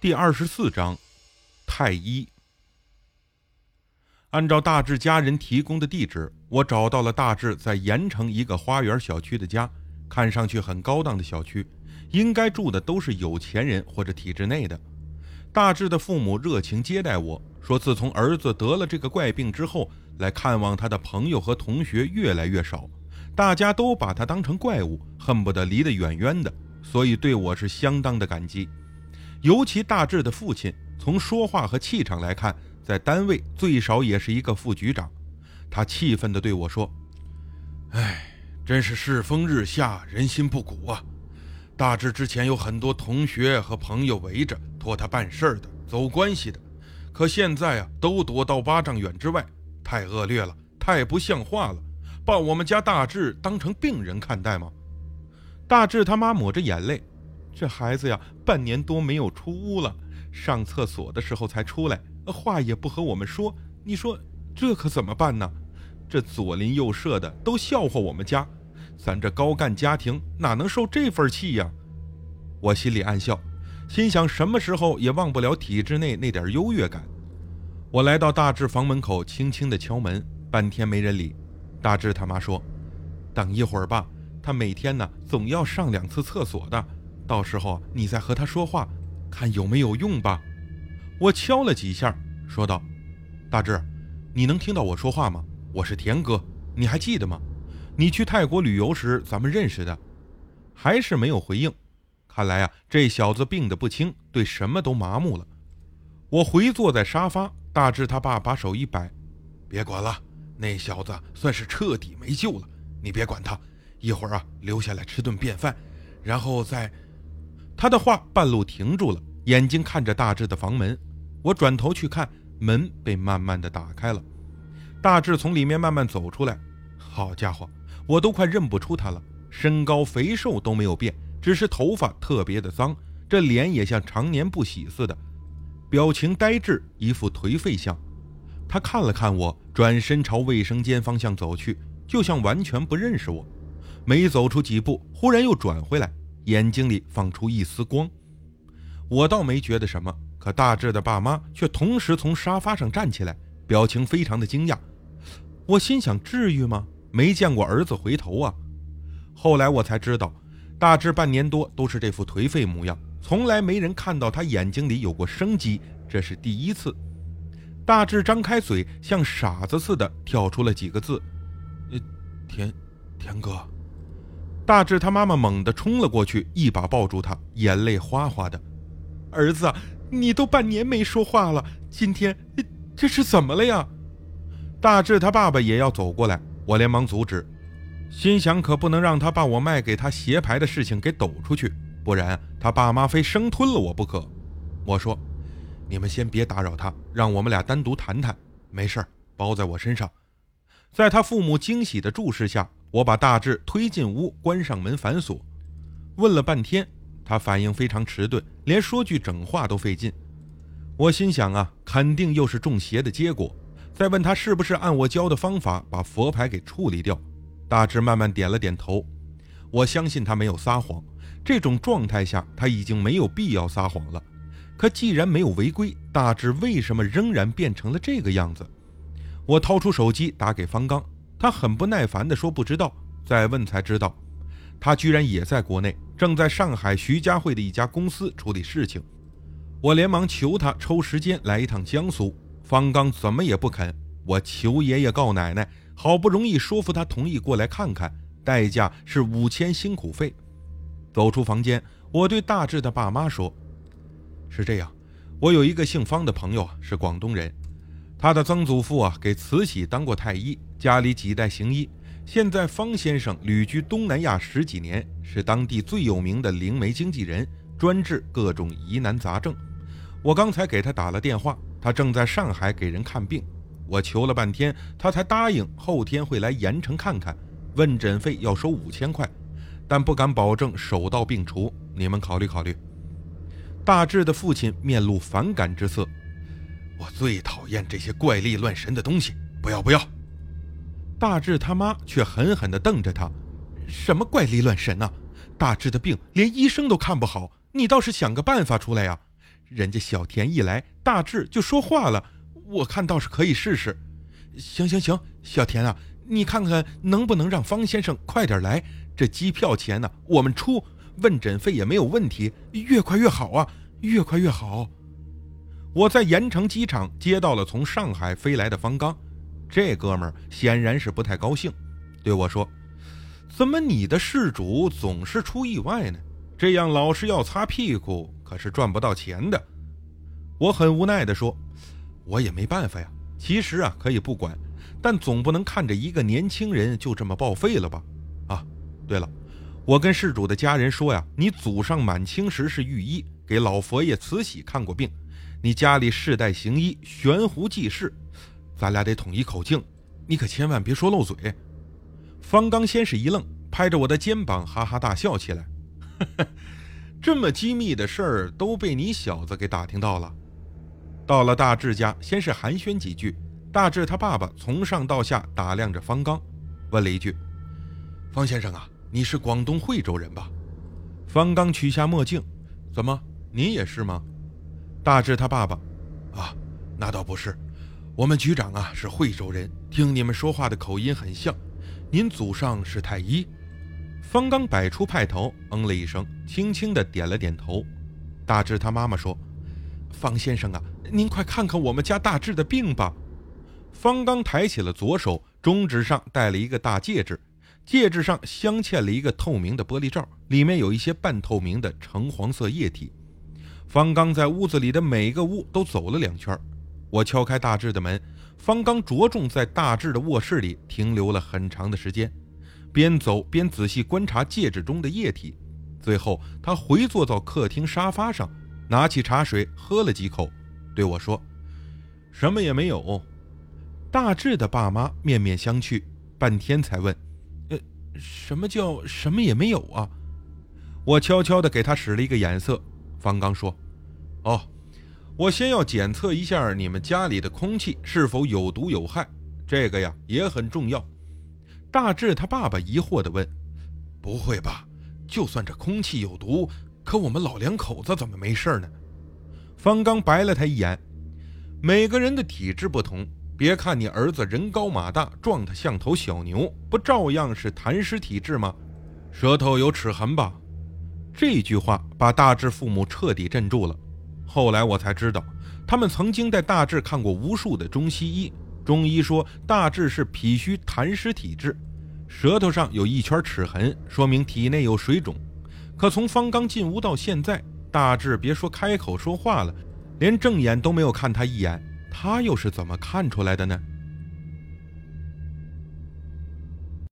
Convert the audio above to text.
第二十四章，太医。按照大志家人提供的地址，我找到了大志在盐城一个花园小区的家，看上去很高档的小区，应该住的都是有钱人或者体制内的。大志的父母热情接待我，说自从儿子得了这个怪病之后，来看望他的朋友和同学越来越少，大家都把他当成怪物，恨不得离得远远的，所以对我是相当的感激。尤其大志的父亲，从说话和气场来看，在单位最少也是一个副局长。他气愤地对我说：“哎，真是世风日下，人心不古啊！大志之前有很多同学和朋友围着托他办事的、走关系的，可现在啊，都躲到八丈远之外，太恶劣了，太不像话了，把我们家大志当成病人看待吗？”大志他妈抹着眼泪。这孩子呀，半年多没有出屋了，上厕所的时候才出来，话也不和我们说。你说这可怎么办呢？这左邻右舍的都笑话我们家，咱这高干家庭哪能受这份气呀？我心里暗笑，心想什么时候也忘不了体制内那点优越感。我来到大志房门口，轻轻地敲门，半天没人理。大志他妈说：“等一会儿吧，他每天呢总要上两次厕所的。”到时候你再和他说话，看有没有用吧。我敲了几下，说道：“大志，你能听到我说话吗？我是田哥，你还记得吗？你去泰国旅游时咱们认识的。”还是没有回应。看来啊，这小子病得不轻，对什么都麻木了。我回坐在沙发，大志他爸把手一摆：“别管了，那小子算是彻底没救了。你别管他，一会儿啊，留下来吃顿便饭，然后再……”他的话半路停住了，眼睛看着大志的房门。我转头去看，门被慢慢的打开了，大志从里面慢慢走出来。好家伙，我都快认不出他了，身高肥瘦都没有变，只是头发特别的脏，这脸也像常年不洗似的，表情呆滞，一副颓废相。他看了看我，转身朝卫生间方向走去，就像完全不认识我。没走出几步，忽然又转回来。眼睛里放出一丝光，我倒没觉得什么，可大志的爸妈却同时从沙发上站起来，表情非常的惊讶。我心想：至于吗？没见过儿子回头啊！后来我才知道，大志半年多都是这副颓废模样，从来没人看到他眼睛里有过生机，这是第一次。大志张开嘴，像傻子似的跳出了几个字：“呃，田，田哥。”大志他妈妈猛地冲了过去，一把抱住他，眼泪哗哗的。儿子，你都半年没说话了，今天这是怎么了呀？大志他爸爸也要走过来，我连忙阻止，心想可不能让他把我卖给他鞋牌的事情给抖出去，不然他爸妈非生吞了我不可。我说：“你们先别打扰他，让我们俩单独谈谈。没事包在我身上。”在他父母惊喜的注视下。我把大志推进屋，关上门反锁，问了半天，他反应非常迟钝，连说句整话都费劲。我心想啊，肯定又是中邪的结果。再问他是不是按我教的方法把佛牌给处理掉，大志慢慢点了点头。我相信他没有撒谎，这种状态下他已经没有必要撒谎了。可既然没有违规，大志为什么仍然变成了这个样子？我掏出手机打给方刚。他很不耐烦地说：“不知道。”再问才知道，他居然也在国内，正在上海徐家汇的一家公司处理事情。我连忙求他抽时间来一趟江苏。方刚怎么也不肯。我求爷爷告奶奶，好不容易说服他同意过来看看，代价是五千辛苦费。走出房间，我对大志的爸妈说：“是这样，我有一个姓方的朋友，是广东人。”他的曾祖父啊，给慈禧当过太医，家里几代行医。现在方先生旅居东南亚十几年，是当地最有名的灵媒经纪人，专治各种疑难杂症。我刚才给他打了电话，他正在上海给人看病。我求了半天，他才答应后天会来盐城看看，问诊费要收五千块，但不敢保证手到病除。你们考虑考虑。大志的父亲面露反感之色。我最讨厌这些怪力乱神的东西，不要不要！大志他妈却狠狠地瞪着他：“什么怪力乱神啊？大志的病连医生都看不好，你倒是想个办法出来呀！人家小田一来，大志就说话了，我看倒是可以试试。行行行，小田啊，你看看能不能让方先生快点来？这机票钱呢，我们出，问诊费也没有问题，越快越好啊，越快越好。我在盐城机场接到了从上海飞来的方刚，这哥们儿显然是不太高兴，对我说：“怎么你的事主总是出意外呢？这样老是要擦屁股，可是赚不到钱的。”我很无奈地说：“我也没办法呀。其实啊，可以不管，但总不能看着一个年轻人就这么报废了吧？啊，对了，我跟事主的家人说呀，你祖上满清时是御医，给老佛爷慈禧看过病。”你家里世代行医，悬壶济世，咱俩得统一口径，你可千万别说漏嘴。方刚先是一愣，拍着我的肩膀哈哈大笑起来。这么机密的事儿都被你小子给打听到了。到了大志家，先是寒暄几句。大志他爸爸从上到下打量着方刚，问了一句：“方先生啊，你是广东惠州人吧？”方刚取下墨镜：“怎么，你也是吗？”大志他爸爸，啊，那倒不是，我们局长啊是惠州人，听你们说话的口音很像。您祖上是太医？方刚摆出派头，嗯了一声，轻轻的点了点头。大志他妈妈说：“方先生啊，您快看看我们家大志的病吧。”方刚抬起了左手，中指上戴了一个大戒指，戒指上镶嵌了一个透明的玻璃罩，里面有一些半透明的橙黄色液体。方刚在屋子里的每个屋都走了两圈，我敲开大志的门，方刚着重在大志的卧室里停留了很长的时间，边走边仔细观察戒指中的液体，最后他回坐到客厅沙发上，拿起茶水喝了几口，对我说：“什么也没有。”大志的爸妈面面相觑，半天才问：“呃，什么叫什么也没有啊？”我悄悄地给他使了一个眼色。方刚说：“哦，我先要检测一下你们家里的空气是否有毒有害，这个呀也很重要。”大志他爸爸疑惑地问：“不会吧？就算这空气有毒，可我们老两口子怎么没事呢？”方刚白了他一眼：“每个人的体质不同，别看你儿子人高马大，壮得像头小牛，不照样是痰湿体质吗？舌头有齿痕吧？”这句话把大志父母彻底镇住了。后来我才知道，他们曾经带大志看过无数的中西医。中医说大志是脾虚痰湿体质，舌头上有一圈齿痕，说明体内有水肿。可从方刚进屋到现在，大志别说开口说话了，连正眼都没有看他一眼。他又是怎么看出来的呢？